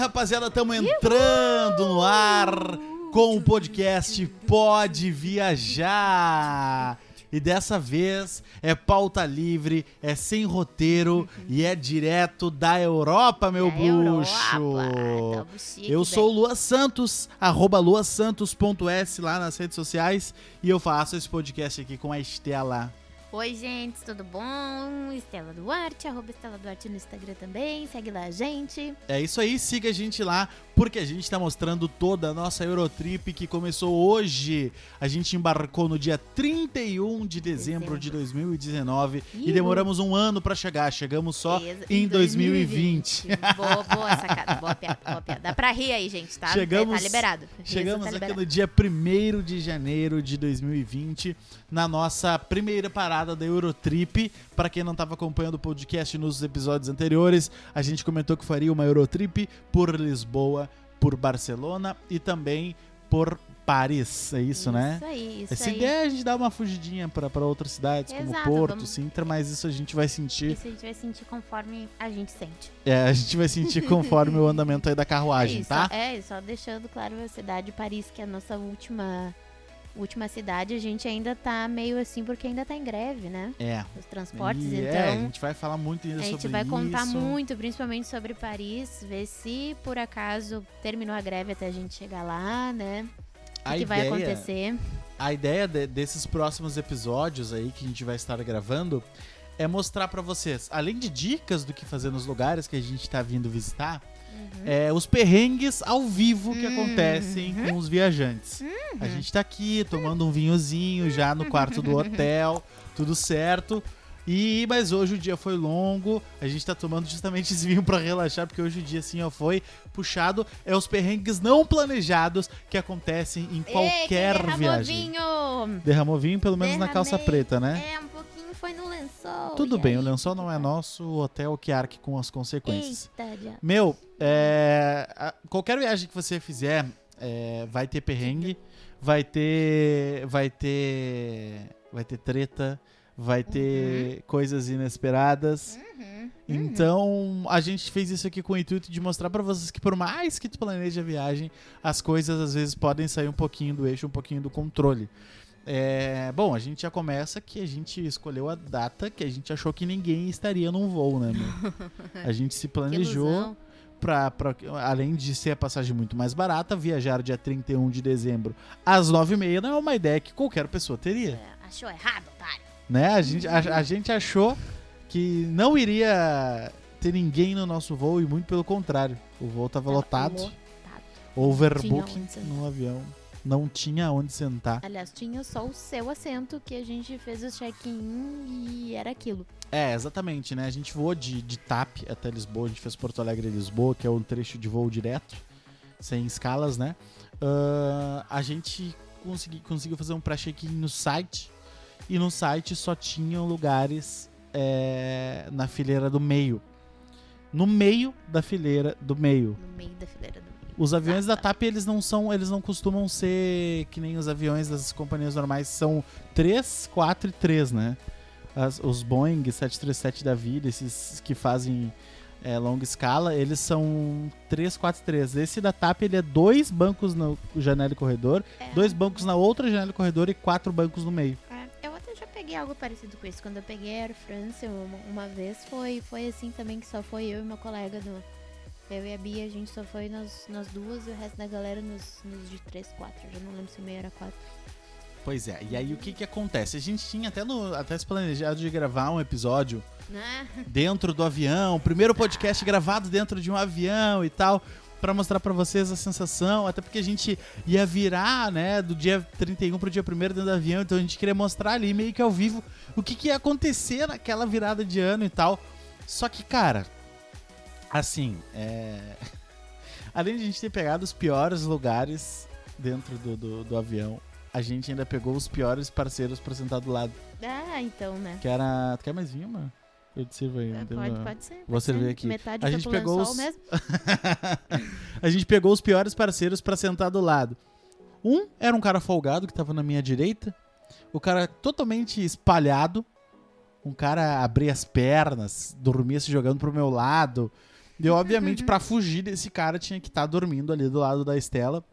rapaziada. Estamos entrando no ar com o podcast Pode Viajar. E dessa vez é pauta livre, é sem roteiro e é direto da Europa, meu Da bruxo. Europa, chique, Eu sou o. Lua Santos, arroba luasantos.s lá nas redes sociais. E eu faço esse podcast aqui com a Estela. Oi, gente, tudo bom? Estela Duarte, arroba Estela Duarte no Instagram também. Segue lá a gente. É isso aí, siga a gente lá, porque a gente tá mostrando toda a nossa Eurotrip que começou hoje. A gente embarcou no dia 31 de dezembro de 2019 e Ihu. demoramos um ano pra chegar. Chegamos só Exa- em 2020. boa, boa sacada, boa piada, boa piada. Dá pra rir aí, gente, tá? Chegamos- Tá liberado. Riso Chegamos tá aqui liberado. no dia 1 de janeiro de 2020, na nossa primeira parada da Eurotrip. Para quem não estava acompanhando o podcast nos episódios anteriores, a gente comentou que faria uma Eurotrip por Lisboa, por Barcelona e também por Paris. É isso, né? Isso aí, isso Essa aí. ideia é a gente dar uma fugidinha para outras cidades, como Exato, Porto, vamos- Sintra, mas isso a gente vai sentir. Isso a gente vai sentir conforme a gente sente. É, a gente vai sentir conforme o andamento aí da carruagem, isso, tá? É, só deixando claro a cidade de Paris, que é a nossa última, última cidade, a gente ainda tá meio assim, porque ainda tá em greve, né? É. Os transportes, E, então. é, a gente vai falar muito ainda A sobre gente vai contar isso. muito, principalmente sobre Paris, ver se por acaso terminou a greve até a gente chegar lá, né? O A que vai ideia- acontecer. A ideia de- desses próximos episódios aí que a gente vai estar gravando é mostrar pra vocês, além de dicas do que fazer nos lugares que a gente tá vindo visitar, é, os perrengues ao vivo que Uhum. acontecem com os viajantes. A gente tá aqui tomando um vinhozinho já no quarto do hotel, tudo certo. E mas hoje o dia foi longo, a gente tá tomando justamente esse vinho pra relaxar, porque hoje o dia assim ó foi puxado, é os perrengues não planejados que acontecem em qualquer Ei, derramou viagem. vinho! Derramou vinho pelo menos na calça Derramei. preta, né? É, foi no lençol. Tudo bem, o aí, lençol não é nosso, o hotel que arque com as consequências. Eita. Meu, é, a- qualquer viagem que você fizer, é, vai ter perrengue, vai ter, vai ter, vai ter treta, vai ter coisas inesperadas. Uhum. Então, a gente fez isso aqui com o intuito de mostrar pra vocês que por mais que tu planeje a viagem, as coisas às vezes podem sair um pouquinho do eixo, um pouquinho do controle. É, bom, a gente já começa que a gente escolheu a data que a gente achou que ninguém estaria num voo, né? A gente se planejou pra, além de ser a passagem muito mais barata, viajar dia 31 de dezembro às 9h30 não é uma ideia que qualquer pessoa teria É, achou errado, otário. né? A gente, a, a gente achou que não iria ter ninguém no nosso voo e muito pelo contrário. O voo tava Tava lotado, lotado. overbooking no avião. Não tinha onde sentar. Aliás, tinha só o seu assento que a gente fez o check-in e era aquilo. É, exatamente, né? A gente voou de, de TAP até Lisboa, a gente fez Porto Alegre e Lisboa, que é um trecho de voo direto, sem escalas, né? Ah, a gente consegui, conseguiu fazer um pré-check-in no site, e no site só tinham lugares é, na fileira do meio. No meio da fileira do meio. No meio da fileira do meio. Os aviões da. TAP, eles não são, eles não costumam ser que nem os aviões das companhias normais, são 3, 4 e 3, né? As- os Boeing 737 da vida, esses que fazem é, longa escala, eles são 3, 4 e 3. Esse da TAP, ele é dois bancos no janela e corredor, É, dois bancos na outra janela e corredor e quatro bancos no meio. é, eu até já peguei algo parecido com isso. Quando eu peguei a Air France uma, uma vez, foi, foi assim também, que só foi eu e uma colega do. Eu e a Bia, a gente só foi nós, nós duas e o resto da galera nos, nos de 3, 4. Eu já não lembro se o meio era 4. Pois é, e aí o que que acontece? A gente tinha até, no, até se planejado de gravar um episódio Né? dentro do avião, o primeiro podcast gravado dentro de um avião e tal, pra mostrar pra vocês a sensação, até porque a gente ia virar, né, do dia 31 pro dia 1 dentro do avião, então a gente queria mostrar ali meio que ao vivo o que, que ia acontecer naquela virada de ano e tal. Só que, cara, assim, é... além de a gente ter pegado os piores lugares dentro do, do, do avião, a gente ainda pegou os piores parceiros pra sentar do lado. Ah, então, né? Que era. Tu quer mais vinho, mano? Eu te sirvo aí. Não tem pode, pode ser. Vou pode servir ser. aqui. Metade A gente pegou os- mesmo. a gente pegou os piores parceiros pra sentar do lado. Um era um cara folgado que tava na minha direita. O cara totalmente espalhado. Um cara abria as pernas, dormia se jogando pro meu lado. E obviamente, pra fugir desse cara, tinha que estar dormindo ali do lado da Estela.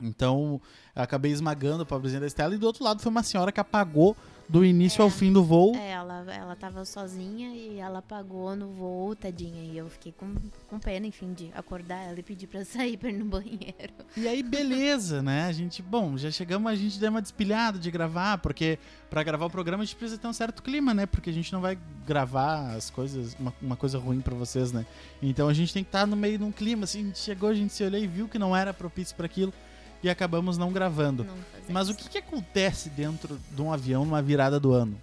Então, eu acabei esmagando a pobrezinha da Estela. E do outro lado foi uma senhora que apagou do início É. ao fim do voo. É, ela, ela tava sozinha e ela apagou no voo, tadinha. E eu fiquei com, com pena, enfim, de acordar ela e pedir pra sair pra ir no banheiro. E aí, beleza, né? A gente, bom, já chegamos, a gente deu uma despilhada de gravar, porque pra gravar o programa a gente precisa ter um certo clima, né? Porque a gente não vai gravar as coisas, uma, uma coisa ruim pra vocês, né? Então a gente tem que estar no meio de um clima, assim, a gente chegou, a gente se olhou e viu que não era propício pra aquilo e acabamos não gravando. Não Mas o que, que acontece dentro de um avião numa virada do ano?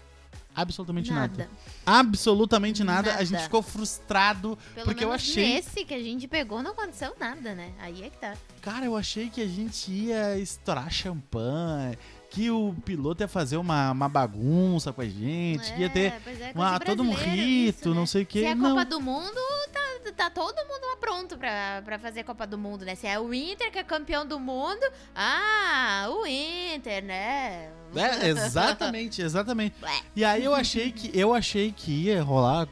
Absolutamente nada. Nada. Absolutamente nada. A gente Nada. ficou frustrado Pelo porque eu achei. nesse que a gente pegou não aconteceu nada, né? Aí é que tá. Cara, eu achei que a gente ia estourar champanhe, que o piloto ia fazer uma, uma bagunça com a gente, que ia ter é, uma, todo um rito, isso, né? não sei o que. Se é não. Copa do Mundo, tá, tá todo mundo lá pronto pra, pra fazer Copa do Mundo, né? Se é o Inter que é campeão do mundo, ah, o Inter, né? É, exatamente, exatamente. Ué. E aí eu achei que eu achei que ia rolar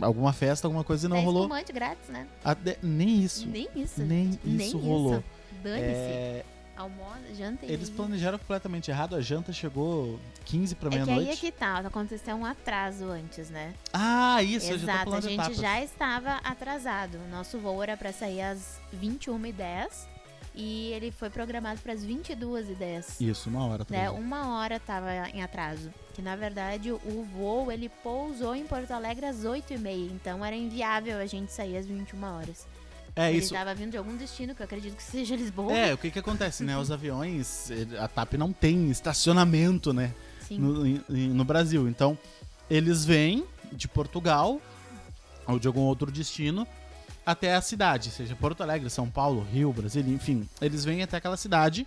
alguma festa, alguma coisa e não é rolou. grátis, né? Até- nem isso. Nem isso. Nem gente, isso rolou. Dane-se. É, Almoço, janta e... eles planejaram completamente errado. A janta chegou 15 para É que aí é meia-noite. que tá, aconteceu um atraso antes, né? Ah, isso, eu já tô Exato, a falando de gente etapas. já estava atrasado. Nosso voo era pra sair às 21h10 e ele foi programado para as 22h10. Isso, uma hora. Né? Uma hora tava em atraso. Que na verdade o voo ele pousou em Porto Alegre às 8h30. Então era inviável a gente sair às 21 horas. É ele isso. estava vindo de algum destino, que eu acredito que seja Lisboa. É, o que que acontece, né? Os aviões, a TAP não tem estacionamento, né? Sim. No, em- no Brasil. Então, eles vêm de Portugal ou de algum outro destino até a cidade, seja Porto Alegre, São Paulo, Rio, Brasília, enfim. Eles vêm até aquela cidade,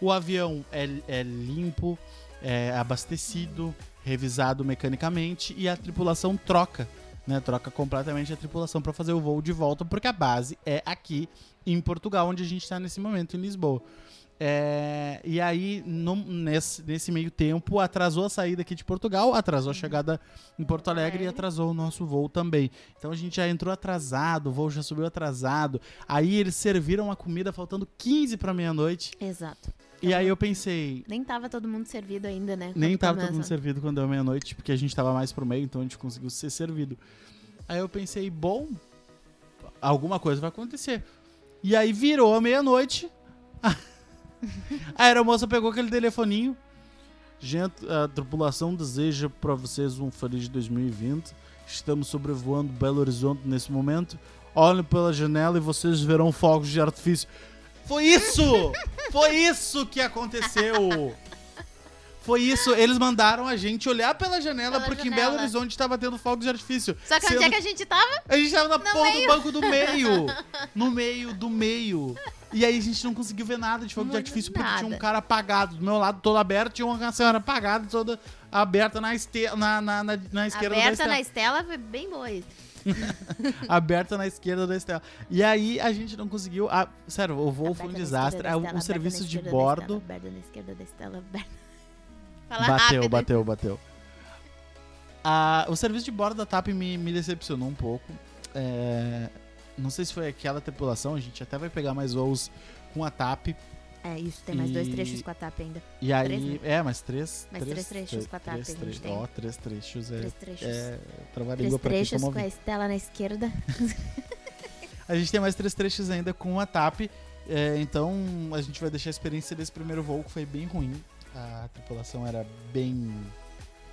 o avião é, é limpo, é abastecido, revisado mecanicamente e a tripulação troca, né? Troca completamente a tripulação para fazer o voo de volta, porque a base é aqui em Portugal, onde a gente está nesse momento, em Lisboa. É, e aí, no- nesse, nesse meio tempo, atrasou a saída aqui de Portugal, atrasou a chegada em Porto Alegre e Alegre. atrasou o nosso voo também. Então a gente já entrou atrasado, o voo já subiu atrasado. Aí eles serviram a comida faltando 15 para meia-noite. Exato. E aí eu pensei, Nem tava todo mundo servido ainda, né? nem tava todo começa. mundo servido quando deu meia-noite, porque a gente tava mais pro meio, então a gente conseguiu ser servido. Aí eu pensei, bom, alguma coisa vai acontecer. E aí virou a meia-noite. A aeromoça pegou aquele telefoninho. Gente, a tripulação deseja pra vocês um feliz 2020. Estamos sobrevoando Belo Horizonte nesse momento. Olhem pela janela e vocês verão fogos de artifício. Foi isso! Foi isso que aconteceu! Foi isso, eles mandaram a gente olhar pela janela Pela porque em janela. Belo Horizonte tava tendo fogos de artifício. Só que onde Sendo é que a gente tava? a gente tava na No porra meio. do banco do meio. No meio do meio. E aí a gente não conseguiu ver nada de fogo de Muito artifício porque tinha um cara apagado. Do meu lado todo aberto, tinha uma senhora apagada toda aberta na, este... na, na, na, na esquerda da Aberta na Estela foi bem boa isso. Aberta na esquerda da Estela. E aí a gente não conseguiu. ah, sério, o voo foi um Aberta desastre. Estela, O aberta serviço de bordo. Estela, Aberta na esquerda da Estela, aberta. Fala Bateu, rápido. bateu, bateu. Ah, o serviço de bordo da TAP me, me decepcionou um pouco. É, não sei se foi aquela tripulação, a gente até vai pegar mais voos com a TAP. É, isso, tem mais dois E- trechos com a TAP ainda. E aí. Três, né? É, mais três. Mais três trechos com a TAP três tem. Ó, três trechos. É, Três trechos. é travar a Três trechos com a Estela na esquerda. A gente tem mais três trechos ainda com a TAP. é, então a gente vai deixar a experiência desse primeiro voo que foi bem ruim. A tripulação era bem.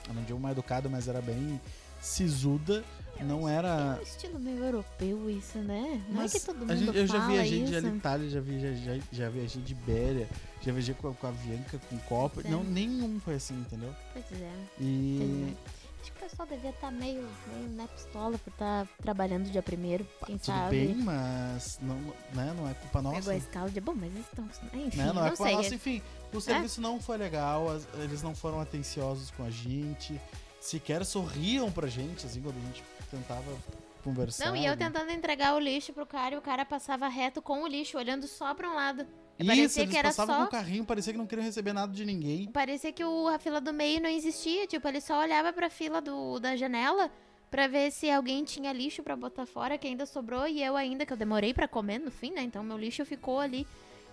Eu não digo mal educada, mas era bem sisuda. Não era. É um estilo meio europeu isso, né? Não Mas é que todo mundo a gente, eu já viajei isso. de Alitalia, já, vi, já, já, viajei de Ibéria, já viajei com a, com a Bianca, com Copa. Pois é. Não, nenhum foi assim, entendeu? Pois é. E. Pois é. Acho que o pessoal devia estar meio, meio na pistola por estar trabalhando dia primeiro. Quem tudo sabe? bem, mas não, né, não é culpa nossa. Pegou a escala de. Bom, mas eles estão. Enfim, né? Não, é não culpa sei. nossa, enfim. O serviço não foi legal, as- eles não foram atenciosos com a gente, sequer sorriam pra gente, assim, quando a gente tentava conversar. Não, e eu tentando entregar o lixo pro cara e o cara passava reto com o lixo, olhando só pra um lado. Isso, parecia eles que era passavam só- com o carrinho, parecia que não queriam receber nada de ninguém. Parecia que o, a fila do meio não existia. Tipo, ele só olhava pra fila do, da janela Pra ver se alguém tinha lixo pra botar fora, que ainda sobrou, e eu ainda, que eu demorei pra comer no fim, né? Então meu lixo ficou ali.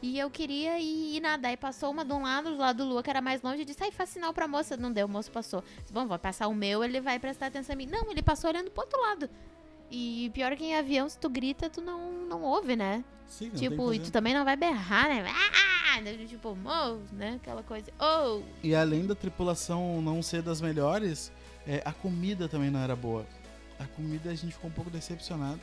E eu queria ir, ir nadar. E passou uma de um lado, do lado do Lua, que era mais longe, e disse, ai, faz sinal pra moça. Não deu, o moço passou. Disse, Bom, vou passar o meu, ele vai prestar atenção em mim. Não, ele passou olhando pro outro lado. E pior que em avião, se tu grita, tu não, não ouve, né? Sim, não tipo, e tu também não vai berrar, né? Ah! Tipo, oh, né? Aquela coisa. Oh! E além da tripulação não ser das melhores, é, a comida também não era boa. A comida a gente ficou um pouco decepcionado.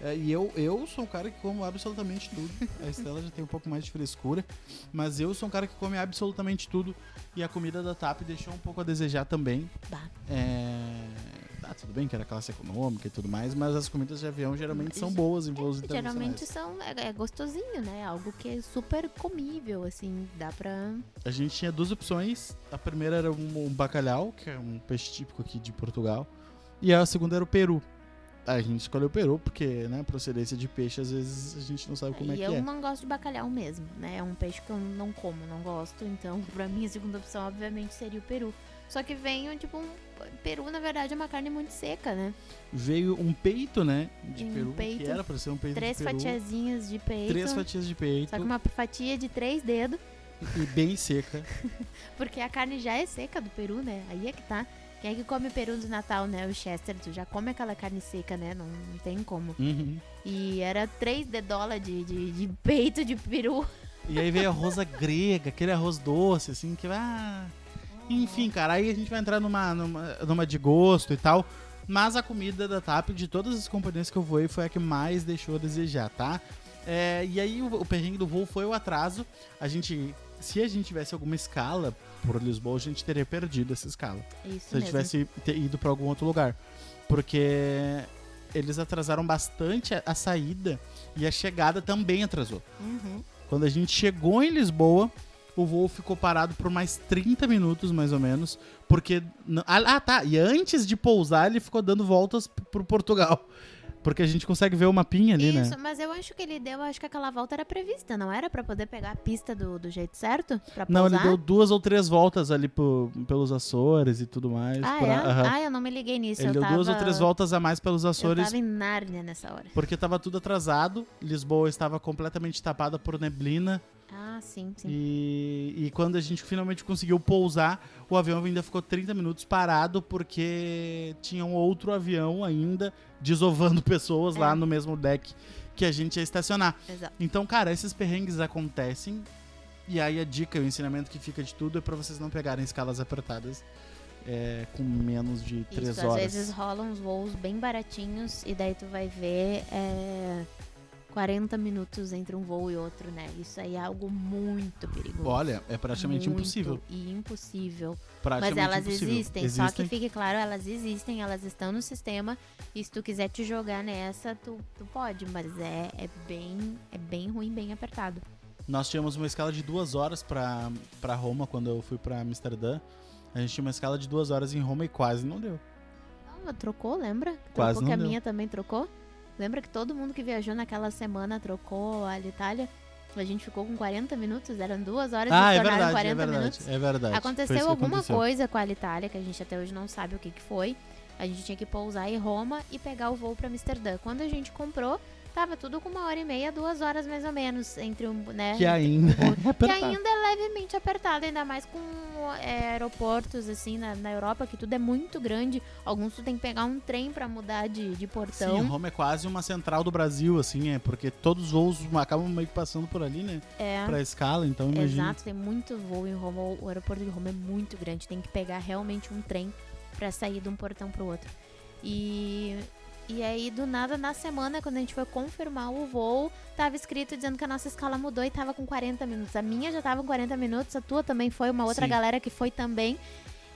É, e eu, eu sou um cara que como absolutamente tudo. A Estela já tem um pouco mais de frescura. Mas eu sou um cara que come absolutamente tudo. E a comida da TAP deixou um pouco a desejar também. Bah. É... Tá, tudo bem que era classe econômica e tudo mais, mas as comidas de avião geralmente são boas em voos Geralmente internacionais. são. É, é gostosinho, né? Algo que é super comível, assim. Dá pra. A gente tinha duas opções. A primeira era um, um bacalhau, que é um peixe típico aqui de Portugal. E a segunda era o peru. A gente escolheu o peru porque, né, procedência de peixe, às vezes a gente não sabe como é e que eu é. não gosto de bacalhau mesmo, né? É um peixe que eu não como, não gosto. Então, pra mim, a segunda opção, obviamente, seria o peru. Só que vem, tipo, um. Peru, na verdade, é uma carne muito seca, né? Veio um peito, né, de Um peru, peito. que era pra ser um peito Três de peru. fatiazinhas de peito. Três fatias de peito Só que uma fatia de três dedos. e bem seca. Porque a carne já é seca do peru, né? Aí é que tá. Quem é que come peru do Natal, né? O Chester, tu já come aquela carne seca, né? Não, não tem como. Uhum. E era três de dólar de, de, de peito de peru. E aí veio a rosa grega, aquele arroz doce, assim, que ah. Enfim, cara, aí a gente vai entrar numa, numa, numa de gosto e tal. Mas a comida da TAP, de todas as companhias que eu voei, foi a que mais deixou a desejar, tá? É, e aí o, o perrengue do voo foi o atraso. A gente. Se a gente tivesse alguma escala por Lisboa, a gente teria perdido essa escala. Isso Se a gente tivesse ido pra algum outro lugar. Porque eles atrasaram bastante a, a saída e a chegada também atrasou. Uhum. Quando a gente chegou em Lisboa, o voo ficou parado por mais 30 minutos, mais ou menos. Porque. Ah, ah, tá. E antes de pousar, ele ficou dando voltas p- pro Portugal. Porque a gente consegue ver o mapinha ali, Isso, né? mas eu acho que ele deu, acho que aquela volta era prevista, não era? Pra poder pegar a pista do, do jeito certo? Pra Não, ele deu duas ou três voltas ali pelos Açores e tudo mais. Ah, por é? a- aham. Ah, eu não me liguei nisso. ele eu deu tava... duas ou três voltas a mais pelos Eu Açores tava em Nárnia nessa hora. Porque tava tudo atrasado, Lisboa estava completamente tapada por neblina Ah, sim, sim. e, e quando a gente finalmente conseguiu pousar, o avião ainda ficou 30 minutos parado porque tinha um outro avião ainda desovando pessoas É. lá no mesmo deck que a gente ia estacionar. Exato. Então, cara, esses perrengues acontecem e aí a dica, o ensinamento que fica de tudo é pra vocês não pegarem escalas apertadas é, com menos de 3 Isso, horas. às vezes rolam uns voos bem baratinhos e daí tu vai ver é, 40 minutos entre um voo e outro, né? Isso aí é algo muito perigoso. Olha, é praticamente Muito impossível. E impossível. Mas elas impossível. existem, só que fique claro, elas existem, elas estão no sistema. E se tu quiser te jogar nessa, tu, tu pode, mas é, é bem é bem ruim, bem apertado. Nós tínhamos uma escala de duas horas pra, pra Roma quando eu fui pra Amsterdã. A gente tinha uma escala de duas horas em Roma e quase não deu. Ah, trocou, lembra? Quase trocou não que a deu. minha também trocou? Lembra que todo mundo que viajou naquela semana trocou a Itália? A gente ficou com 40 minutos, eram duas horas e ah, é tornaram verdade, 40 é verdade. minutos. É verdade. Aconteceu alguma aconteceu. coisa com a Itália, que a gente até hoje não sabe o que, que foi. A gente tinha que pousar em Roma e pegar o voo pra Amsterdã. Quando a gente comprou, tava tudo com uma hora e meia, duas horas mais ou menos, entre um, né? Que ainda é Que ainda é levemente apertado, ainda mais com é, aeroportos, assim, na, na Europa, que tudo é muito grande. Alguns tu tem que pegar um trem pra mudar de, de portão. Sim, Roma é quase uma central do Brasil, assim, é porque todos os voos acabam meio que passando por ali, né? é. Pra escala, então imagina. Exato, tem muito voo em Roma. O o aeroporto de Roma é muito grande. Tem que pegar realmente um trem pra sair de um portão pro outro. E, e aí, do nada, na semana, quando a gente foi confirmar o voo, tava escrito dizendo que a nossa escala mudou e tava com 40 minutos. A minha já tava com 40 minutos, a tua também foi, uma outra Sim. galera que foi também.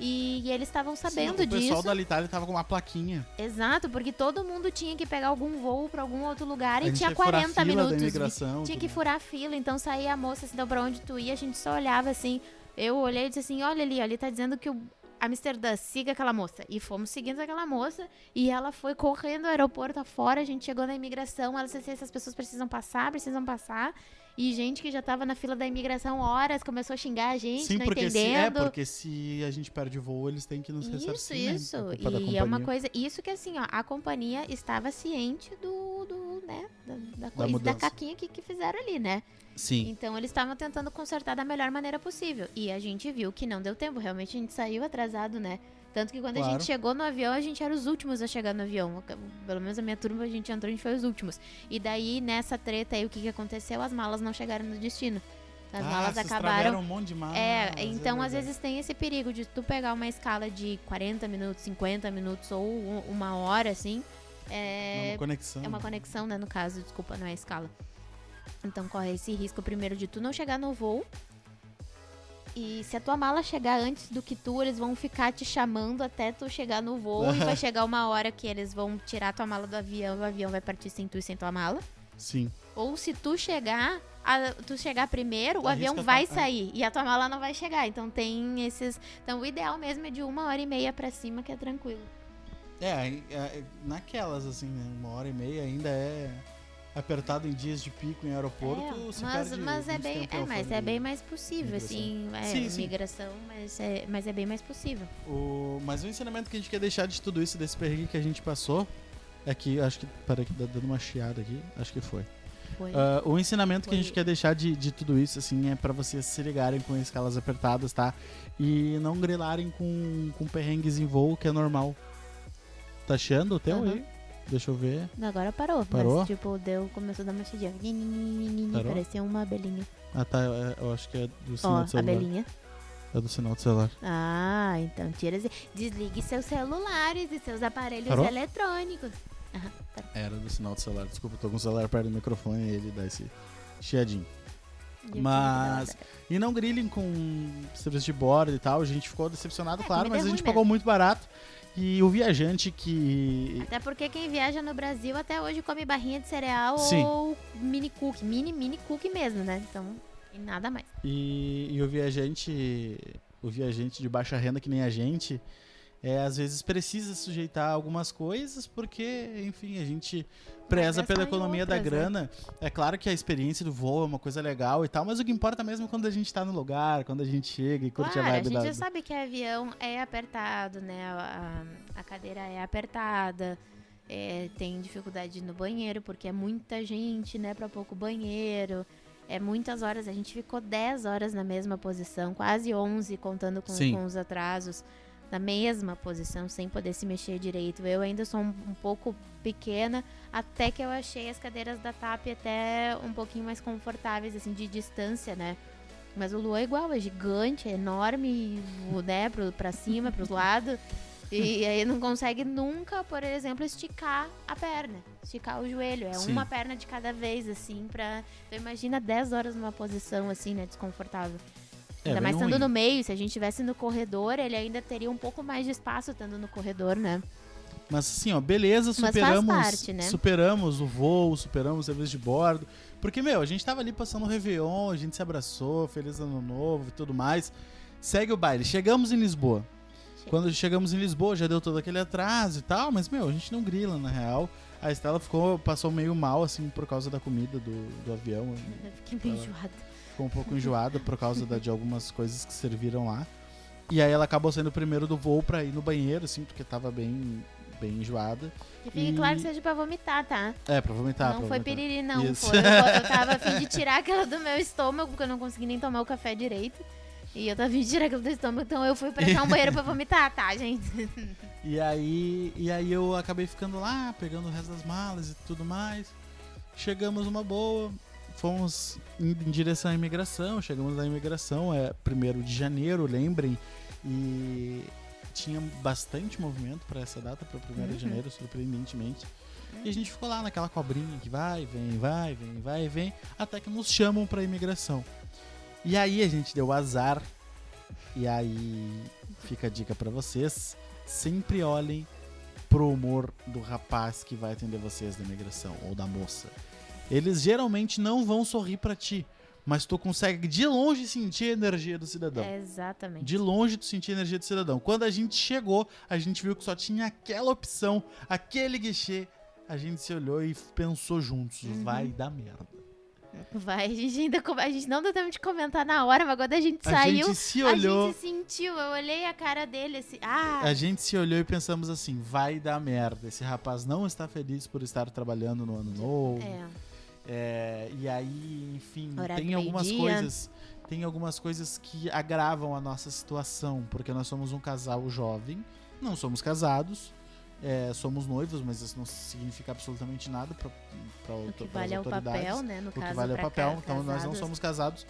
E, e eles estavam sabendo Sim, o pessoal disso. da Itália tava com uma plaquinha. Exato, porque todo mundo tinha que pegar algum voo pra algum outro lugar a e tinha ia furar a 40 fila da minutos. Tinha que furar a fila, então saía a moça, assim, então pra onde tu ia, a gente só olhava assim. Eu olhei e disse assim: olha ali, ali tá dizendo que o- Amsterdã, siga aquela moça. E fomos seguindo aquela moça. E ela foi correndo o aeroporto afora. A gente chegou na imigração. Ela disse assim: essas pessoas precisam passar, precisam passar. E gente que já tava na fila da imigração horas começou a xingar a gente, Sim, não porque se, é, entendendo. porque se a gente perde o voo, eles têm que nos Isso, ressarcir, né? isso. Por culpa da E é uma coisa. Isso que assim, ó, a companhia estava ciente do. do né? Da, da coisa, da, caquinha que, que fizeram ali, né? Sim. Então eles estavam tentando consertar da melhor maneira possível. E a gente viu que não deu tempo. Realmente a gente saiu atrasado, né? Tanto que quando a Claro. gente chegou no avião, a gente era os últimos a chegar no avião. Pelo menos a minha turma, a gente entrou, a gente foi os últimos. E daí, nessa treta aí, o que, que aconteceu? As malas não chegaram no destino. As ah, malas acabaram. um monte de malas. É, então às verdade. vezes tem esse perigo de tu pegar uma escala de 40 minutos, 50 minutos ou uma hora, assim. É É, uma conexão. é uma conexão, né, no caso, desculpa, não é escala. Então corre esse risco primeiro de tu não chegar no voo. E se a tua mala chegar antes do que tu, eles vão ficar te chamando até tu chegar no voo. e vai chegar uma hora que eles vão tirar a tua mala do avião e o avião vai partir sem tu e sem tua mala. Sim. Ou se tu chegar, a- tu chegar primeiro, o Arrisca avião vai tua- sair e a tua mala não vai chegar. Então tem esses. Então o ideal mesmo é de uma hora e meia pra cima, que é tranquilo. É, é, é, naquelas, assim, né? Uma hora e meia ainda é apertado em dias de pico em aeroporto. É, se mas, perde mas é bem, é, mas é bem mais possível, assim, é Sim, sim. migração, mas é, mas é bem mais possível. O, mas o ensinamento que a gente quer deixar de tudo isso, desse perrengue que a gente passou, é que, acho que, peraí que tá dando uma chiada aqui, acho que foi. Foi. Ah, o ensinamento que a gente Foi. quer deixar de, de tudo isso, assim, é pra vocês se ligarem com escalas apertadas, tá? E não grilarem com, com perrengues em voo, que é normal. Tá achando o teu Aham. aí? Deixa eu ver. Agora parou, Parou? mas tipo, deu, começou a dar Parou? Parecia uma abelhinha. Ah, tá. é- Eu acho que é do sinal Ó, do celular. abelhinha. É do sinal do celular. Ah, então tira desligue seus celulares e seus aparelhos Parou? eletrônicos. Aham, parou. Era do sinal do celular. Desculpa, eu tô com o celular perto do microfone e ele dá esse chiadinho. E eu Mas- E não grilem com serviço de bordo e tal. A gente ficou decepcionado, É, claro, mas é a gente pagou muito barato. E o viajante que. Até porque quem viaja no Brasil até hoje come barrinha de cereal Sim. ou mini cookie. Mini, mini cookie mesmo, né? Então, e nada mais. E, e o viajante. O viajante de baixa renda que nem a gente. É, às vezes precisa sujeitar algumas coisas porque, enfim, a gente preza pela economia da outras, né? grana. É claro que a experiência do voo é uma coisa legal e tal, mas o que importa mesmo é quando a gente tá no lugar, quando a gente chega e curte Claro, a a vibe gente da, já sabe que avião é apertado, né? A, a- a cadeira é apertada, é, tem dificuldade no banheiro, porque é muita gente, né? Pra pouco banheiro. É muitas horas, a gente ficou 10 horas na mesma posição, quase 11, contando com, com os atrasos. Na mesma posição, sem poder se mexer direito. Eu ainda sou um, um pouco pequena, até que eu achei as cadeiras da TAP até um pouquinho mais confortáveis, assim, de distância, né? Mas o Lu é igual, é gigante, é enorme, né, pro, pra cima, pros lados. E aí não consegue nunca, por exemplo, esticar a perna, esticar o joelho. É Sim. uma perna de cada vez, assim, pra. Então imagina 10 horas numa posição assim, né, desconfortável. É ainda mais estando ruim. no meio, se a gente estivesse no corredor, ele ainda teria um pouco mais de espaço estando no corredor, né? Mas assim, ó, beleza, superamos, parte, né? superamos o voo, superamos o serviço de bordo. Porque, meu, a gente tava ali passando o Réveillon, a gente se abraçou, feliz ano novo e tudo mais. Segue o baile. Chegamos em Lisboa. Chega. Quando chegamos em Lisboa, já deu todo aquele atraso e tal, mas, meu, a gente não grila, na real. A Estela ficou, passou meio mal, assim, por causa da comida do, do avião. Eu fiquei meio enjoada. Ficou um pouco enjoada por causa da- de algumas coisas que serviram lá. E aí ela acabou sendo o primeiro do voo pra ir no banheiro, assim, porque tava bem, bem enjoada. E fique E- claro que seja pra vomitar, tá? É, pra vomitar. não pra foi vomitar. piriri, não. Isso. Foi, eu, eu tava a fim de tirar aquela do meu estômago, porque eu não consegui nem tomar o café direito. E eu tava de tirar aquilo do estômago, então eu fui pra achar um banheiro pra vomitar, tá, gente? E aí, e aí eu acabei ficando lá, pegando o resto das malas e tudo mais. Chegamos numa boa, fomos em, em direção à imigração, chegamos na imigração, é primeiro de janeiro, lembrem, e tinha bastante movimento para essa data, para 1 de Uhum. janeiro, surpreendentemente. E a gente ficou lá naquela cobrinha que vai, vem, vai, vem, vai, vem, até que nos chamam para imigração. E aí a gente deu azar. E aí fica a dica para vocês, sempre olhem pro humor do rapaz que vai atender vocês da imigração ou da moça. Eles geralmente não vão sorrir pra ti, mas tu consegue de longe sentir a energia do cidadão. É, exatamente. De longe tu sentia a energia do cidadão. Quando a gente chegou, a gente viu que só tinha aquela opção, aquele guichê. A gente se olhou e pensou juntos, Uhum. vai dar merda. Vai, a gente ainda a gente não deu tempo de comentar na hora, mas quando a gente A saiu, gente se a olhou, gente sentiu. Eu olhei a cara dele assim. Ah, a gente se olhou e pensamos assim, vai dar merda. Esse rapaz não está feliz por estar trabalhando no ano novo. é. É, e aí, enfim, Horário tem algumas meio-dia. coisas, tem algumas coisas que agravam a nossa situação, porque nós somos um casal jovem, não somos casados, é, somos noivos, mas isso não significa absolutamente nada para O que vale é o papel, né? No O caso, que vale é o papel, então nós não casados. somos casados.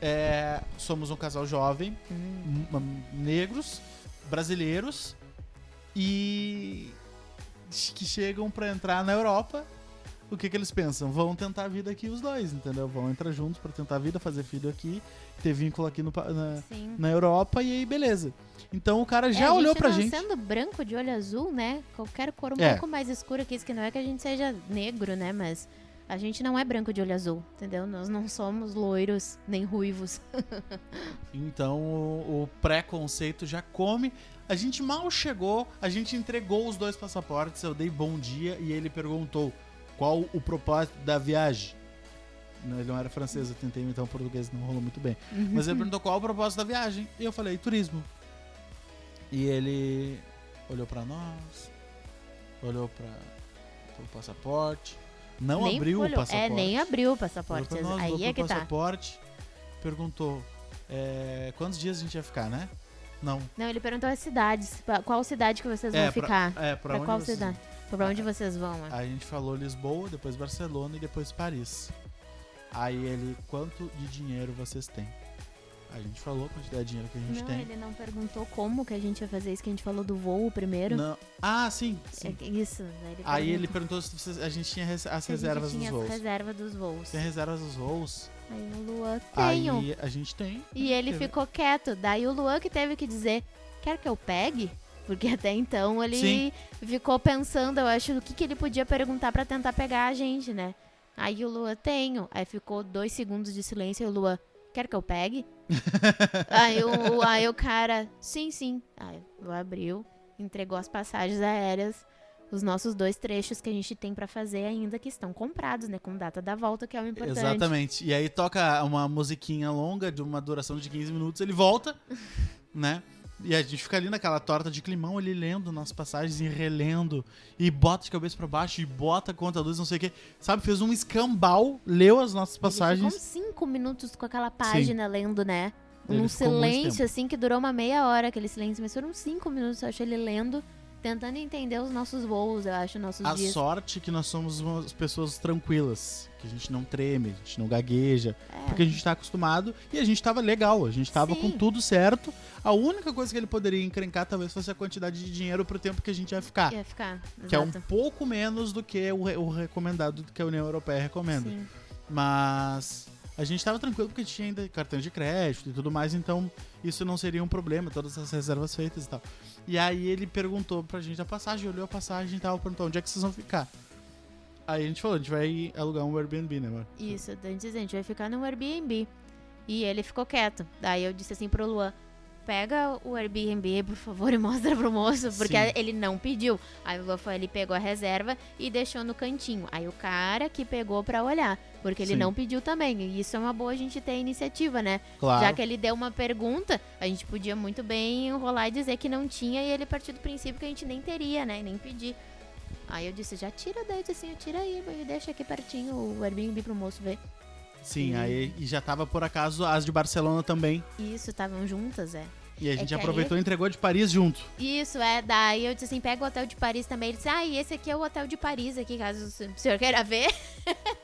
É, somos um casal jovem, Hum, negros, brasileiros e que chegam pra entrar na Europa. O que que eles pensam? Vão tentar a vida aqui os dois, entendeu? Vão entrar juntos pra tentar a vida, fazer filho aqui, ter vínculo aqui no, na, na Europa e aí beleza. Então o cara É, já a olhou gente pra gente. Sendo branco de olho azul, né? Qualquer cor um É. pouco mais escura que isso, que não é que a gente seja negro, né? Mas a gente não é branco de olho azul, entendeu? Nós não somos loiros nem ruivos. Então o, o preconceito já come. A gente mal chegou, a gente entregou os dois passaportes, eu dei bom dia e ele perguntou qual o propósito da viagem. Não, Ele não era francês, eu tentei imitar um português, não rolou muito bem. Mas ele perguntou qual o propósito da viagem. E eu falei, turismo. E ele olhou pra nós, olhou para o passaporte, não Nem abriu olhou. o passaporte. É, nem abriu o passaporte. nós, Aí é que tá. passaporte, perguntou é, quantos dias a gente ia ficar, né? Não. Não, ele perguntou as cidades. Qual cidade que vocês vão é, pra- ficar? é, pra, Pra, qual vocês- cidade? Pra onde vocês vão? é? Aí a gente falou Lisboa, depois Barcelona e depois Paris. Aí ele, quanto de dinheiro vocês têm? A gente falou a quantidade de dinheiro que a gente Não, tem. ele não perguntou como que a gente ia fazer isso, que a gente falou do voo primeiro. Não. Ah, sim, É sim. que- isso. né, Ele Aí ele perguntou se vocês- a gente tinha res- as se a gente reservas tinha dos as voos. reserva dos voos. Tem reservas dos voos? Aí o Luan, tenho. Aí a gente tem. E ele Teve. ficou quieto. Daí o Luan que teve que dizer, quer que eu pegue? Porque até então ele Sim. ficou pensando, eu acho, o que, que ele podia perguntar pra tentar pegar a gente, né? Aí o Luan, tenho. Aí ficou dois segundos de silêncio e o Luan, quer que eu pegue? aí, o, aí o cara, sim, sim. Aí o abriu, entregou as passagens aéreas, os nossos dois trechos que a gente tem pra fazer ainda, que estão comprados, né? Com data da volta, que é o importante. Exatamente. E aí toca uma musiquinha longa de uma duração de 15 minutos, ele volta, né? E a gente fica ali naquela torta de climão, ele lendo nossas passagens e relendo, e bota de cabeça pra baixo, e bota conta a luz, não sei o quê. Sabe, fez um escambau, leu as nossas Ele passagens. uns cinco minutos com aquela página lendo, né? Ele um silêncio, assim, que durou uma meia hora, aquele silêncio. Mas foram cinco minutos, eu acho, ele lendo, tentando entender os nossos voos, eu acho, nossos A dias. sorte que nós somos umas pessoas tranquilas, que a gente não treme, a gente não gagueja, É, porque a gente tá acostumado e a gente tava legal, a gente tava Sim. com tudo certo. A única coisa que ele poderia encrencar talvez fosse a quantidade de dinheiro pro tempo que a gente ia ficar. ia ficar. Que é um exato. pouco menos do que o, o recomendado que a União Europeia recomenda. Sim. Mas a gente tava tranquilo porque tinha ainda cartão de crédito e tudo mais, então isso não seria um problema, todas as reservas feitas e tal. E aí ele perguntou pra gente a passagem, olhou a passagem e tal, perguntou onde é que vocês vão ficar. Aí a gente falou, a gente vai alugar um Airbnb, né, amor? Isso, antes a gente vai ficar no Airbnb. E ele ficou quieto. Daí eu disse assim pro Luan: pega o Airbnb, por favor, e mostra pro moço, porque Sim. ele não pediu. Aí o foi, ele pegou a reserva e deixou no cantinho. Aí o cara que pegou pra olhar, porque ele Sim. não pediu também. E isso é uma boa a gente ter iniciativa, né? Claro. Já que ele deu uma pergunta, a gente podia muito bem enrolar e dizer que não tinha e ele partir do princípio que a gente nem teria, né? E nem pedir. Aí eu disse, já tira daí, eu disse assim, tira aí, e deixa aqui pertinho o Airbnb pro moço ver. Sim, E- aí e já tava por acaso as de Barcelona também. Isso, estavam juntas, é. E a É gente aí- aproveitou e entregou de Paris junto. Isso, é, daí eu disse assim, pega o hotel de Paris também. Ele disse, ah, e esse aqui é o hotel de Paris aqui, caso o senhor queira ver.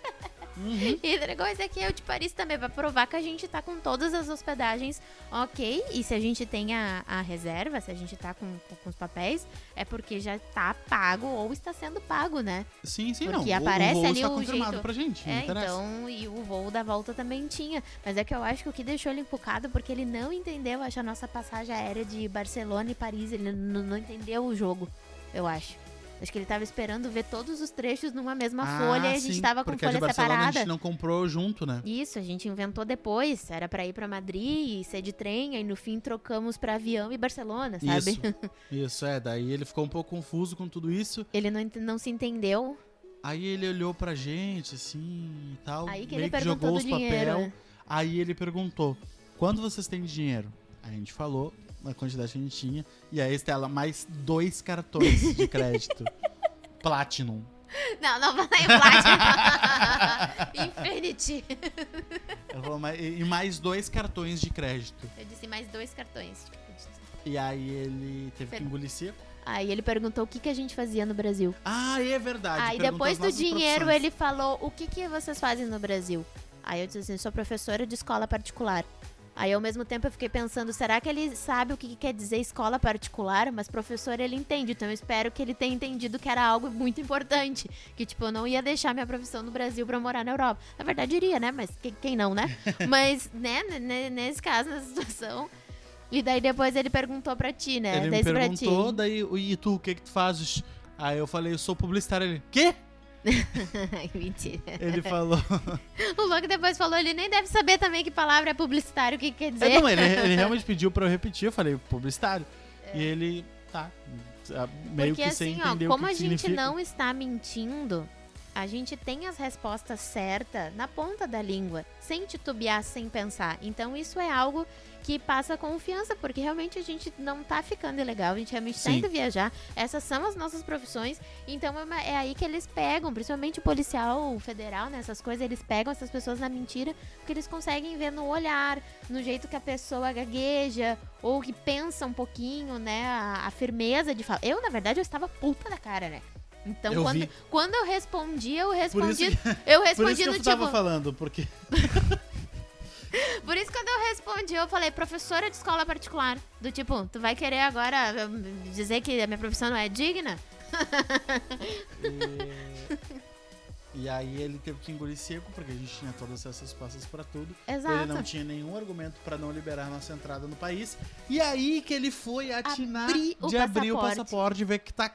Uhum. E entregou esse aqui é o de Paris também, pra provar que a gente tá com todas as hospedagens ok. E se a gente tem a, a reserva, se a gente tá com, com, com os papéis, é porque já tá pago ou está sendo pago, né? Sim, sim, Porque não. O- aparece o voo ali está o confirmado jeito- pra gente, É, então, e o voo da volta também tinha. Mas é que eu acho que o que deixou ele empolgado, porque ele não entendeu, acho, a nossa passagem aérea de Barcelona e Paris. Ele não entendeu o jogo, eu acho. Acho que ele tava esperando ver todos os trechos numa mesma Ah, folha e a gente sim, tava com porque a de folha Barcelona a separada. gente não comprou junto, né? Isso, a gente inventou depois. Era pra ir pra Madrid e ser de trem, aí no fim trocamos pra avião e Barcelona, sabe? Isso. Isso, é. Daí ele ficou um pouco confuso com tudo isso. Ele não, não se entendeu. Aí ele olhou pra gente, assim, e tal. Aí que ele perguntou jogou os dinheiro. papel. né? Aí ele perguntou, quando vocês têm dinheiro? A gente falou a quantidade que a gente tinha. E aí, Estela, mais dois cartões de crédito. Platinum. Não, não falei Platinum. Infinity. Ela falou, "Mas- e mais dois cartões de crédito. Eu disse mais dois cartões. E aí ele teve que engolir seco. Aí ele perguntou o que, que a gente fazia no Brasil. Ah, é verdade. Aí depois do dinheiro profissões. ele falou: O que, que vocês fazem no Brasil? Aí eu disse assim: Sou professora de escola particular. Aí ao mesmo tempo eu fiquei pensando: será que ele sabe o que, que quer dizer escola particular? Mas professor ele entende, então eu espero que ele tenha entendido que era algo muito importante. Que tipo, eu não ia deixar minha profissão no Brasil pra morar na Europa. Na verdade iria, né? Mas que- quem não, né? Mas, né, ne- nesse caso, nessa situação. E daí depois ele perguntou pra ti, né? Ele me Daí perguntou, daí, e tu, o que que tu fazes? Aí eu falei, eu sou publicitário. Ele, quê? Mentira. Ele falou... O Logo depois falou, ele nem deve saber também que palavra é publicitário, o que, que quer dizer. É, não, ele, ele realmente pediu pra eu repetir, eu falei, publicitário. E ele, tá, meio Porque que sem assim, ó, entender como o a gente significa. não está mentindo, a gente tem as respostas certas na ponta da língua, sem titubear, sem pensar. Então isso é algo que passa confiança, porque realmente a gente não tá ficando ilegal, a gente realmente tá Sim. indo viajar. Essas são as nossas profissões, então é, uma- é aí que eles pegam, principalmente o policial federal, né, essas coisas, eles pegam essas pessoas na mentira, porque eles conseguem ver no olhar, no jeito que a pessoa gagueja, ou que pensa um pouquinho, né, a, a firmeza de falar. Eu, na verdade, eu estava puta da cara, né? Então, Eu quando, vi. quando eu respondi, eu respondi. que, eu por respondi isso que eu no tava tipo. falando, porque... Por isso, quando eu respondi, eu falei, professora de escola particular. Do tipo, tu vai querer agora hum, dizer que a minha profissão não é digna? E, e aí ele teve que engolir seco, porque a gente tinha todas essas passas pra tudo. Exato. Ele não tinha nenhum argumento pra não liberar nossa entrada no país. E aí que ele foi atinar Abrir de abrir o passaporte. passaporte e ver que tá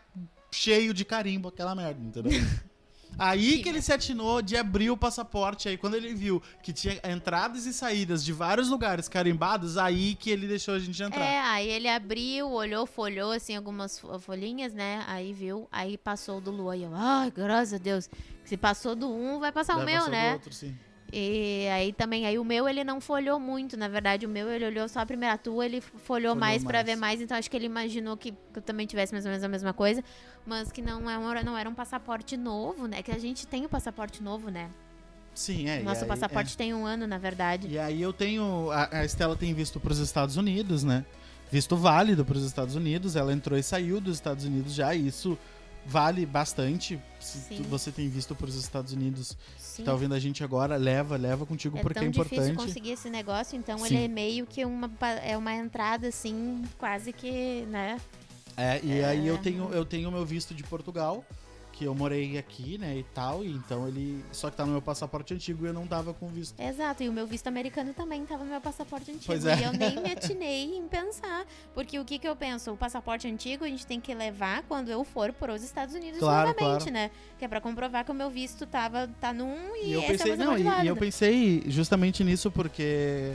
cheio de carimbo aquela merda, entendeu? Aí que ele se atinou de abrir o passaporte. Aí quando ele viu que tinha entradas e saídas de vários lugares carimbados, aí que ele deixou a gente entrar. É, aí ele abriu, olhou, folhou assim algumas fo- folhinhas, né? Aí viu, aí passou do Lu. Aí eu, ai, graças a Deus. Se passou do um, vai passar o meu, passou do né? outro, sim. E aí também, aí o meu ele não folhou muito, na verdade, o meu ele olhou só a primeira tua, ele folhou, Folhou mais pra mais. ver mais, então acho que ele imaginou que, que eu também tivesse mais ou menos a mesma coisa, mas que não, é um, não era um passaporte novo, né? Que a gente tem o passaporte novo, né? Sim, é. Nosso passaporte tem um ano, na verdade. E aí eu tenho. A, a Estela tem visto pros Estados Unidos, né? Visto válido pros Estados Unidos. Ela entrou e saiu dos Estados Unidos já. E isso vale bastante. Se tu- você tem visto pros Estados Unidos, Sim. tá ouvindo a gente agora, leva, leva contigo É porque tão é difícil importante. conseguir esse negócio, então Sim. ele é meio que uma, é uma entrada, assim, quase que, né? É, e É. aí eu tenho eu tenho meu visto de Portugal, que eu morei aqui, né, e tal, e então ele só que tá no meu passaporte antigo e eu não tava com visto. Exato, e o meu visto americano também tava no meu passaporte antigo. Pois é. E eu nem me atinei em pensar. Porque o que que eu penso? O passaporte antigo a gente tem que levar quando eu for para os Estados Unidos Claro, novamente, claro. né? Que é pra comprovar que o meu visto tava, tá num e, E eu esse pensei, é não, e, e eu pensei justamente nisso porque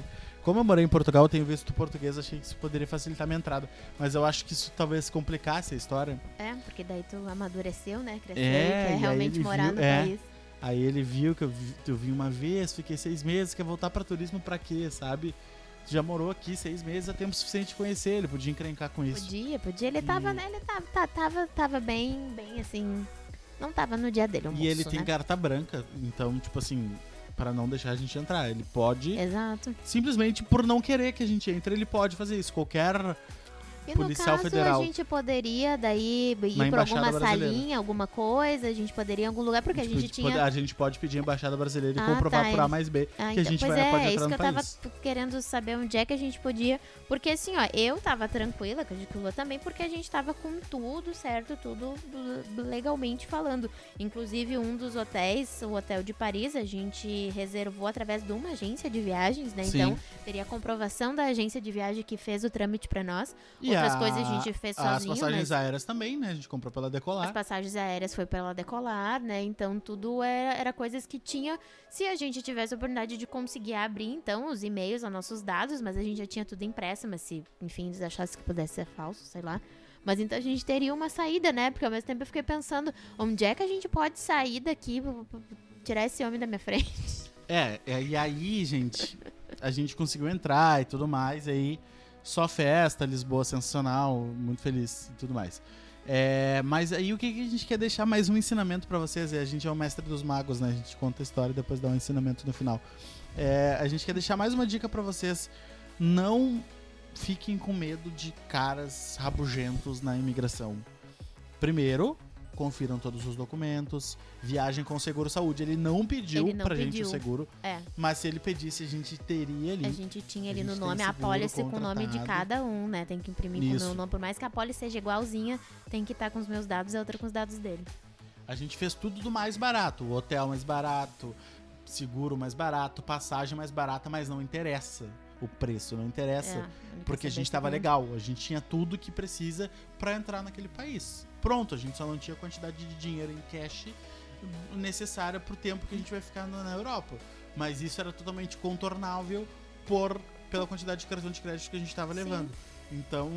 como eu morei em Portugal, eu tenho visto português, achei que isso poderia facilitar minha entrada, mas eu acho que isso talvez complicasse a história. É, porque daí tu amadureceu, né? Cresceu É, e quer realmente ele morar viu- no é. país. Aí ele viu que eu, vi- eu vim uma vez, fiquei seis meses, quer voltar pra turismo pra quê, sabe? Tu já morou aqui seis meses, é tempo suficiente de conhecer, ele podia encrencar com isso. Podia, podia. Ele tava, E- né? Ele tava, tá- tava, tava bem, bem assim. Não tava no dia dele, o E ele tem né? carta branca, então, tipo assim, pra não deixar a gente entrar, ele pode, Exato. simplesmente por não querer que a gente entre, ele pode fazer isso. Qualquer E Policial no caso, Federal. a gente poderia daí ir Embaixada alguma Brasileira. salinha, alguma coisa, a gente poderia ir em algum lugar, porque a tipo, gente tipo, tinha. a gente pode pedir a embaixada brasileira e Ah, comprovar tá, por A eles- mais B Ah, que a então, gente pois vai, é, pode é entrar isso no que eu tava país. p- querendo saber onde é que a gente podia. Porque assim, ó, eu tava tranquila, acredito que o Lua também, porque a gente tava com tudo certo, tudo legalmente falando. Inclusive, um dos hotéis, o Hotel de Paris, a gente reservou através de uma agência de viagens, né? Sim. Então, teria a comprovação da agência de viagem que fez o trâmite pra nós. E outras a- coisas a gente fez As sozinho, passagens mas- aéreas também, né? A gente comprou pela As Decolar. passagens aéreas foi pela Decolar, né? Então tudo era, era coisas que tinha. Se a gente tivesse a oportunidade de conseguir abrir, então, os e-mails, os nossos dados, mas a gente já tinha tudo impresso, mas se, enfim, eles achassem que pudesse ser falso, sei lá. Mas então a gente teria uma saída, né? Porque ao mesmo tempo eu fiquei pensando, onde é que a gente pode sair daqui, pra tirar esse homem da minha frente? É, é, e aí, gente, a gente conseguiu entrar e tudo mais, aí só festa, Lisboa sensacional, muito feliz e tudo mais. É, mas aí o que, a gente quer deixar mais um ensinamento pra vocês? É, a gente é o mestre dos magos, né? A gente conta a história e depois dá um ensinamento no final. É, a gente quer deixar mais uma dica pra vocês. Não fiquem com medo de caras rabugentos na imigração. Primeiro, confiram todos os documentos, viagem com seguro saúde. Ele não pediu Ele não pra gente pediu. o seguro, É, mas se ele pedisse, a gente teria ali. a gente tinha ali gente no nome a seguro pólice com o nome de cada um, né? Tem que imprimir com o Isso. meu nome. Por mais que a pólice seja igualzinha, tem que estar com os meus dados e a outra com os dados dele. A gente fez tudo do mais barato. O hotel mais barato, seguro mais barato, passagem mais barata, mas não interessa. O preço não interessa. É, Porque a gente saber tava se- legal, a gente tinha tudo que precisa pra entrar naquele país. Pronto, a gente só não tinha a quantidade de dinheiro em cash necessária pro tempo que a gente vai ficar na, Europa. Mas isso era totalmente contornável por pela quantidade de cartão de crédito que a gente tava Sim. levando. Então,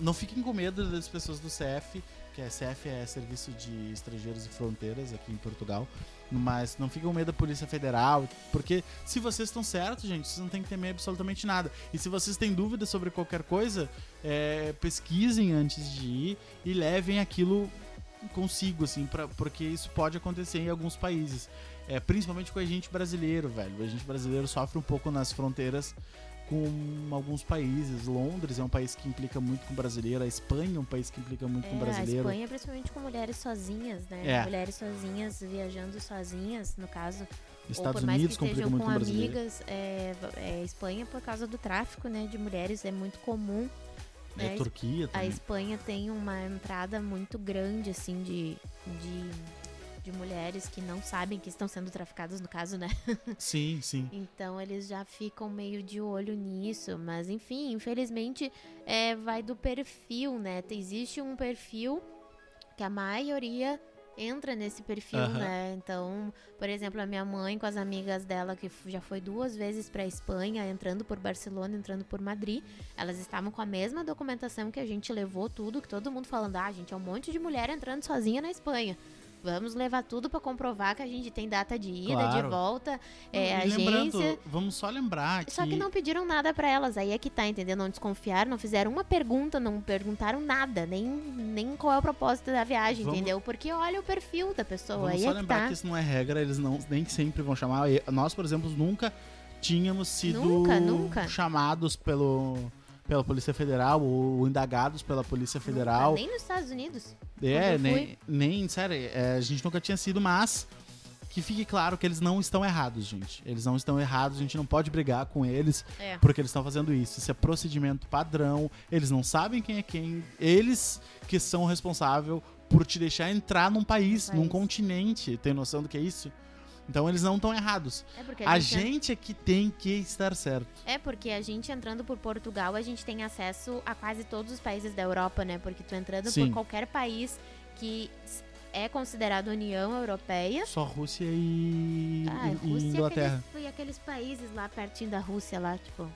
não fiquem com medo das pessoas do CF, que é CF é Serviço de Estrangeiros e Fronteiras aqui em Portugal. Mas não fiquem com medo da Polícia Federal, porque se vocês estão certos, gente, vocês não tem que temer absolutamente nada. E se vocês têm dúvidas sobre qualquer coisa, é, pesquisem antes de ir e levem aquilo consigo, assim, pra, porque isso pode acontecer em alguns países. É, principalmente com a gente brasileiro, velho. A gente brasileiro sofre um pouco nas fronteiras com alguns países. Londres é um país que implica muito com o brasileiro. A Espanha é um país que implica muito com o É, a brasileiro. Espanha, principalmente com mulheres sozinhas, né? É. Mulheres sozinhas, viajando sozinhas, no caso. ou Estados por mais Unidos complica muito com com amigas, é, é, Espanha por causa do tráfico, né, de mulheres, é muito comum. É, né? Turquia A também. Espanha tem uma entrada muito grande, assim, de, de, de mulheres que não sabem que estão sendo traficadas, no caso, né? Sim, sim. Então eles já ficam meio de olho nisso. Mas enfim, infelizmente é, vai do perfil, né? Existe um perfil que a maioria entra nesse perfil, Aham. né? Então, por exemplo, a minha mãe com as amigas dela, que já foi duas vezes pra Espanha, entrando por Barcelona, entrando por Madrid, elas estavam com a mesma documentação que a gente levou tudo, que todo mundo falando, ah, gente, é um monte de mulher entrando sozinha na Espanha. Vamos levar tudo pra comprovar que a gente tem data de ida, Claro. de volta, é, E lembrando, agência. vamos só lembrar Só que não pediram nada pra elas, aí é que tá, entendeu? Não desconfiaram, não fizeram uma pergunta, não perguntaram nada, nem, nem qual é o propósito da viagem, Vamos- entendeu? Porque olha o perfil da pessoa, Vamos aí só é que lembrar tá. que isso não é regra, eles não, nem sempre vão chamar. Nós, por exemplo, nunca tínhamos sido Nunca, nunca. chamados pelo, pela Polícia Federal ou indagados pela Polícia Federal. Nem nos Estados Unidos. É, nem, nem, sério, é, a gente nunca tinha sido, mas que fique claro que eles não estão errados, gente. Eles não estão errados, a gente não pode brigar com eles É. porque eles estão fazendo isso. Isso é procedimento padrão, eles não sabem quem é quem, eles que são responsáveis por te deixar entrar num país, Um num país. continente. Tem noção do que é isso? Então eles não estão errados. É porque A gente, gente é que tem que estar certo. É porque a gente entrando por Portugal, a gente tem acesso a quase todos os países da Europa, né? Porque tu entrando Sim. por qualquer país que é considerado União Europeia. Só Rússia e, Ah, e- e Rússia e Inglaterra. aqueles, e aqueles países lá pertinho da Rússia lá, tipo.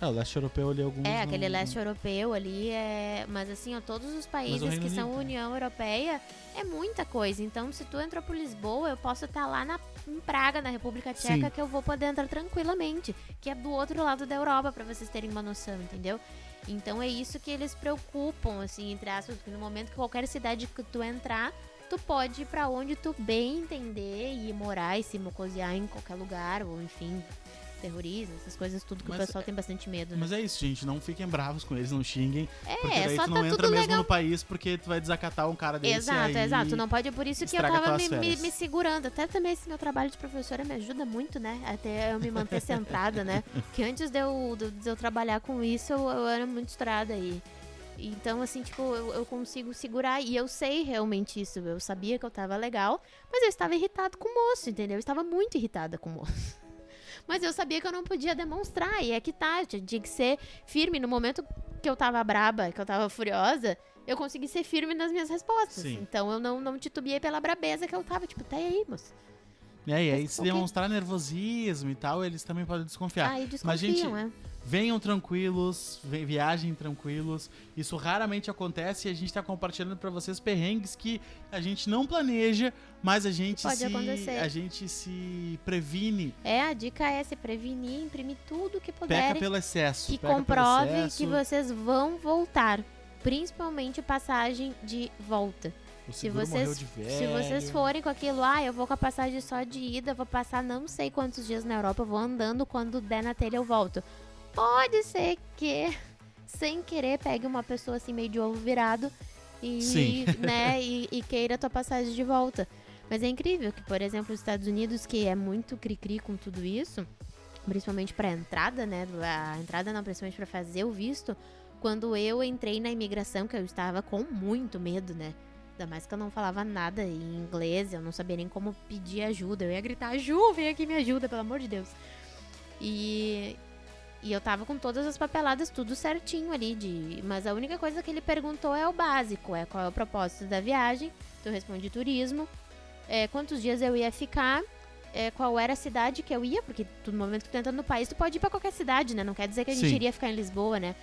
É, o leste europeu ali alguns. É, não- aquele leste europeu ali é. Mas assim, ó, todos os países que são? União Europeia é muita coisa. Então, se tu entrou por Lisboa, eu posso estar lá na, em Praga, na República Tcheca, Sim. que eu vou poder entrar tranquilamente. Que é do outro lado da Europa, pra vocês terem uma noção, entendeu? Então é isso que eles preocupam, assim, entre aspas, porque no momento que qualquer cidade que tu entrar, tu pode ir pra onde tu bem entender e morar e se mocosear em qualquer lugar, ou enfim, terrorismo, essas coisas tudo que Mas o pessoal tem bastante medo, né? Mas é isso, gente. Não fiquem bravos com eles, não xinguem. porque É, daí só tu tá não entra tudo mesmo legal. no país porque tu vai desacatar um cara desse. Exato, exato. Não pode, por isso que eu tava me, me, me segurando. Até também esse meu trabalho de professora me ajuda muito, né? Até eu me manter centrada, né? Que antes de eu, de, eu trabalhar com isso, eu, eu era muito estourada aí. Então, assim, tipo, eu, eu consigo segurar. E eu sei realmente isso. Eu sabia que eu tava legal, mas eu estava irritado com o moço, entendeu? Eu estava muito irritada com o moço. Mas eu sabia que eu não podia demonstrar. E é que tá, eu tinha que ser firme. No momento que eu tava braba, que eu tava furiosa, eu consegui ser firme nas minhas respostas. Sim. Então eu não, não titubeei pela brabeza que eu tava. Tipo, tá aí, moço. É, e aí, se o quê? demonstrar nervosismo e tal, eles também podem desconfiar. Aí Mas, gente, desconfiam, é. Venham tranquilos, viajem tranquilos. Isso raramente acontece e a gente tá compartilhando pra vocês perrengues que a gente não planeja, mas a gente Pode se acontecer. a gente se previne, É, a dica é se prevenir, imprimir tudo que peca puderem. pelo excesso, que peca comprove excesso. que vocês vão voltar. Principalmente passagem de volta. O Se vocês, morreu de velho. se vocês forem com aquilo, ah, eu vou com a passagem só de ida, vou passar não sei quantos dias na Europa, eu vou andando, quando der na telha eu volto. Pode ser que, sem querer, pegue uma pessoa assim meio de ovo virado e, Sim. né, e, e queira a tua passagem de volta. Mas é incrível que, por exemplo, os Estados Unidos, que é muito cri-cri com tudo isso, principalmente para entrada, né? A entrada não, principalmente para fazer o visto. Quando eu entrei na imigração, que eu estava com muito medo, né? Ainda mais que eu não falava nada em inglês, eu não sabia nem como pedir ajuda. Eu ia gritar, Ju, vem aqui me ajuda, pelo amor de Deus. E, e eu tava com todas as papeladas tudo certinho ali. De, mas a única coisa que ele perguntou é o básico: é qual é o propósito da viagem. Então eu respondi turismo. é, quantos dias eu ia ficar. é, qual era a cidade que eu ia, porque no momento que tu entra no país, tu pode ir pra qualquer cidade, né? Não quer dizer que a gente Sim. iria ficar em Lisboa, né?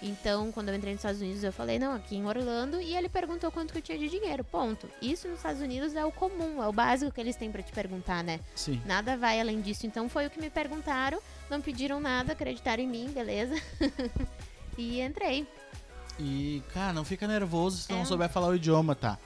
Então, quando eu entrei nos Estados Unidos, eu falei, não, aqui em Orlando, e ele perguntou quanto que eu tinha de dinheiro. Ponto. Isso nos Estados Unidos é o comum, é o básico que eles têm pra te perguntar, né? Sim. Nada vai além disso. Então foi o que me perguntaram, não pediram nada, acreditaram em mim, beleza? e entrei. E, cara, não fica nervoso se É. não souber falar o idioma, tá?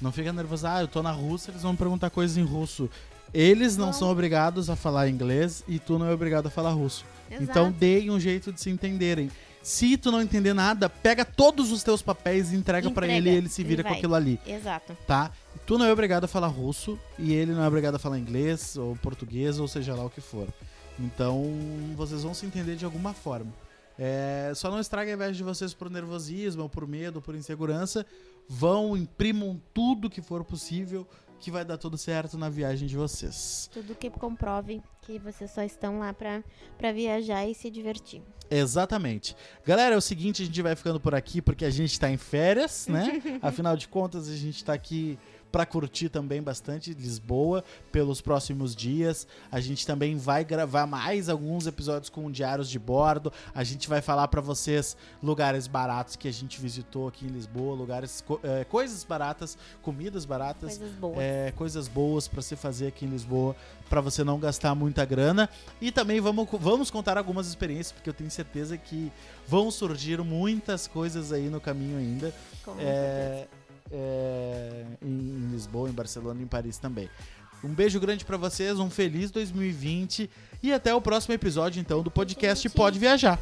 Não fica nervoso, ah, eu tô na Rússia, eles vão me perguntar coisas em russo. Eles não Não. são obrigados a falar inglês e tu não é obrigado a falar russo. Exato. Então deem um jeito de se entenderem. Se tu não entender nada, pega todos os teus papéis e entrega pra Entrega, ele e ele se ele vira com vai. aquilo ali, Exato. tá? Tu não é obrigado a falar russo e ele não é obrigado a falar inglês ou português ou seja lá o que for. Então vocês vão se entender de alguma forma. É, só não estrague a viagem de vocês por nervosismo, ou por medo, ou por insegurança. Vão, imprimam tudo que for possível, que vai dar tudo certo na viagem de vocês. Tudo que comprove que vocês só estão lá pra viajar e se divertir. Exatamente. Galera, é o seguinte, a gente vai ficando por aqui porque a gente tá em férias, né? Afinal de contas, a gente tá aqui pra curtir também bastante Lisboa pelos próximos dias. A gente também vai gravar mais alguns episódios com diários de bordo. A gente vai falar pra vocês lugares baratos que a gente visitou aqui em Lisboa, lugares eh, coisas baratas, comidas baratas, Coisas boas. é, coisas boas pra se fazer aqui em Lisboa, pra você não gastar muita grana. E também vamos, vamos contar algumas experiências, porque eu tenho certeza que vão surgir muitas coisas aí no caminho ainda. Com É, é, em, Lisboa, em Barcelona e em Paris também. Um beijo grande pra vocês, um feliz 2020 e até o próximo episódio então do podcast. Pode Viajar.